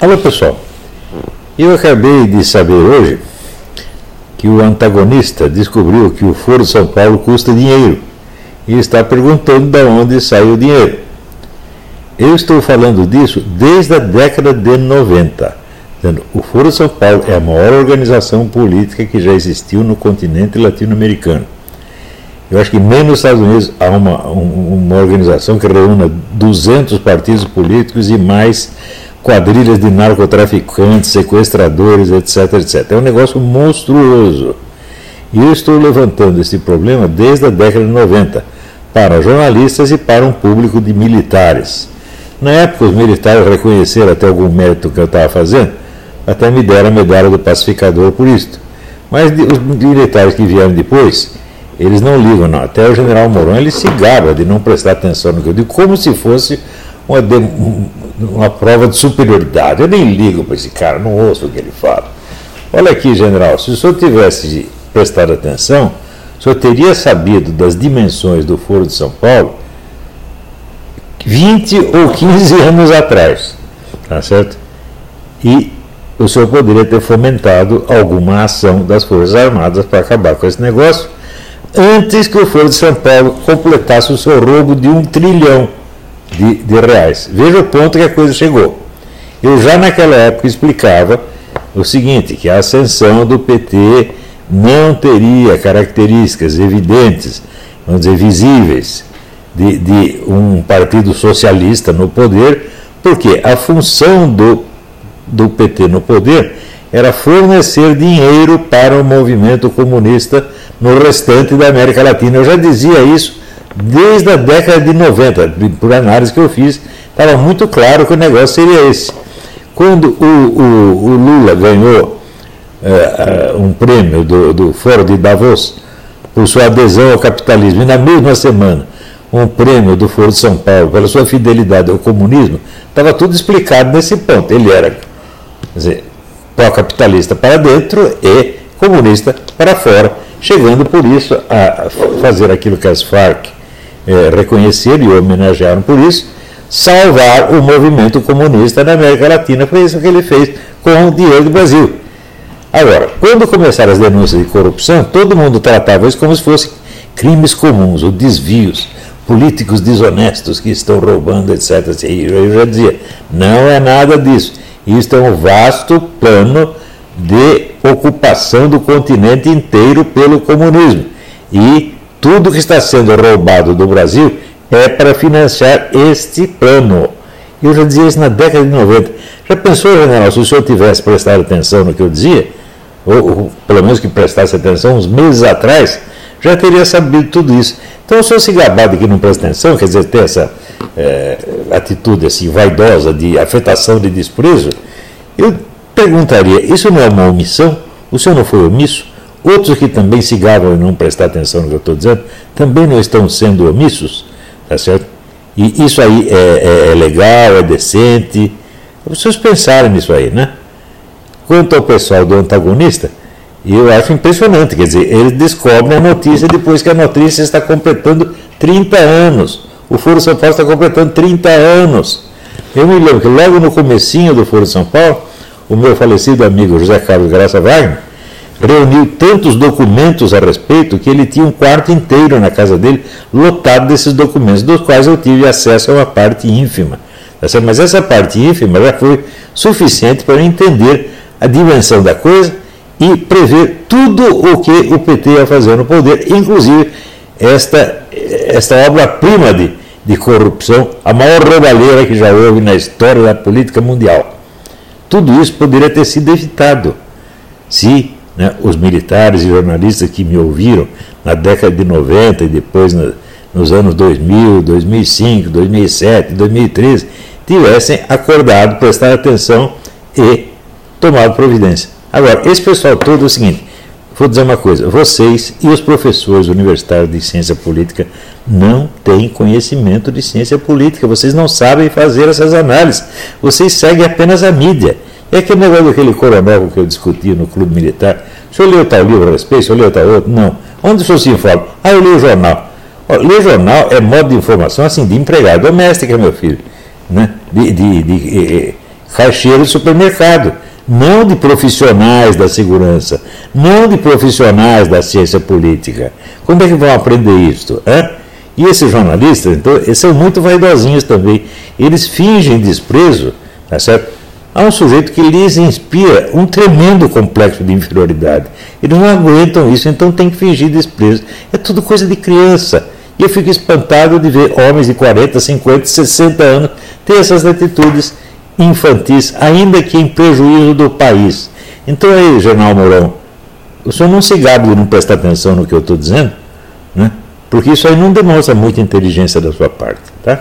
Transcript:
Alô pessoal, eu acabei de saber hoje que o antagonista descobriu que o Foro São Paulo custa dinheiro e está perguntando de onde sai o dinheiro. Eu estou falando disso desde a década de 90. O Foro São Paulo é a maior organização política que já existiu no continente latino-americano. Eu acho que nem nos Estados Unidos há uma, uma organização que reúna 200 partidos políticos e mais quadrilhas de narcotraficantes, sequestradores, etc, etc. É um negócio monstruoso. E eu estou levantando esse problema desde a década de 90, para jornalistas e para um público de militares. Na época, os militares reconheceram até algum mérito que eu estava fazendo, até me deram a medalha do pacificador por isso. Mas os militares que vieram depois, eles não ligam, não. Até o general Mourão ele se gaba de não prestar atenção no que eu digo, como se fosse uma, uma prova de superioridade. Eu nem ligo para esse cara, não ouço o que ele fala. Olha aqui, general, se o senhor tivesse prestado atenção, o senhor teria sabido das dimensões do Foro de São Paulo 20 ou 15 anos atrás. Tá certo? E o senhor poderia ter fomentado alguma ação das Forças Armadas para acabar com esse negócio antes que o Foro de São Paulo completasse o seu roubo de um trilhão de, de reais. Veja o ponto que a coisa chegou. Eu já naquela época explicava o seguinte, que a ascensão do PT não teria características evidentes, vamos dizer, visíveis, de, de um partido socialista no poder, porque a função do, do PT no poder era fornecer dinheiro para o movimento comunista no restante da América Latina. Eu já dizia isso desde a década de 90, por análise que eu fiz, estava muito claro que o negócio seria esse. Quando o, o, o Lula ganhou é, um prêmio do, do Fórum de Davos por sua adesão ao capitalismo, e na mesma semana um prêmio do Foro de São Paulo pela sua fidelidade ao comunismo, estava tudo explicado nesse ponto. Ele era pró-capitalista para dentro e comunista para fora, chegando por isso a fazer aquilo que as Farc é, reconheceram e homenagearam por isso, salvar o movimento comunista na América Latina. Foi isso que ele fez com o dinheiro do Brasil. Agora, quando começaram as denúncias de corrupção, todo mundo tratava isso como se fossem crimes comuns, ou desvios, políticos desonestos que estão roubando, etc. Eu já dizia, não é nada disso. Isto é um vasto plano de ocupação do continente inteiro pelo comunismo. E tudo que está sendo roubado do Brasil é para financiar este plano. Eu já dizia isso na década de 90. Já pensou, general, se o senhor tivesse prestado atenção no que eu dizia, ou, ou pelo menos que prestasse atenção uns meses atrás, já teria sabido tudo isso. Então, o senhor se gabar de que não presta atenção, quer dizer, ter essa é, atitude assim, vaidosa de afetação de desprezo, eu perguntaria: isso não é uma omissão? O senhor não foi omisso? Outros que também se gabam e não prestar atenção no que eu estou dizendo, também não estão sendo omissos, tá certo? E isso aí é, é, é legal, é decente. Vocês pensarem nisso aí, né? Quanto ao pessoal do antagonista, eu acho impressionante, quer dizer, eles descobrem a notícia depois que a notícia está completando 30 anos. O Foro São Paulo está completando 30 anos. Eu me lembro que logo no comecinho do Foro São Paulo, o meu falecido amigo José Carlos Graça Wagner reuniu tantos documentos a respeito que ele tinha um quarto inteiro na casa dele lotado desses documentos, dos quais eu tive acesso a uma parte ínfima. Tá Mas essa parte ínfima já foi suficiente para eu entender a dimensão da coisa e prever tudo o que o PT ia fazer no poder, inclusive esta, esta obra-prima de, de corrupção, a maior roubalheira que já houve na história da política mundial. Tudo isso poderia ter sido evitado se né, os militares e jornalistas que me ouviram na década de 90 e depois na, nos anos 2000, 2005, 2007, 2013, tivessem acordado, prestado atenção e tomado providência. Agora, esse pessoal todo é o seguinte: vou dizer uma coisa, vocês e os professores universitários de ciência política não têm conhecimento de ciência política, vocês não sabem fazer essas análises, vocês seguem apenas a mídia. É aquele negócio daquele coronel que eu discuti no clube militar. O senhor leu tal livro a respeito? O senhor leu tal outro? Não. Onde o senhor se informa? Ah, eu leio o jornal. ler jornal é modo de informação assim, de empregado doméstica, meu filho. Né? De, de, de, de caixeiro de supermercado, não de profissionais da segurança, não de profissionais da ciência política. Como é que vão aprender isso? Hein? E esses jornalistas, então, eles são muito vaidosinhos também. Eles fingem desprezo, tá certo? Há um sujeito que lhes inspira um tremendo complexo de inferioridade. Eles não aguentam isso, então tem que fingir desprezo. É tudo coisa de criança. E eu fico espantado de ver homens de 40, 50, 60 anos ter essas atitudes infantis, ainda que em prejuízo do país. Então aí, General Mourão, o senhor não se gabe de não prestar atenção no que eu estou dizendo, né? porque isso aí não demonstra muita inteligência da sua parte. Tá?